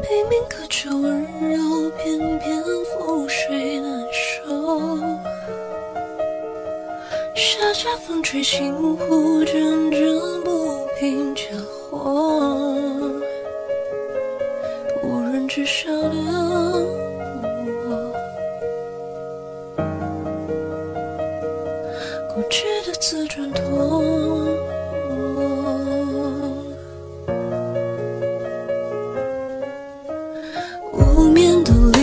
明明渴求温柔，偏偏覆水难收。沙沙风吹心湖，阵阵不平交火。无人知晓的我，固执的自转陀。don't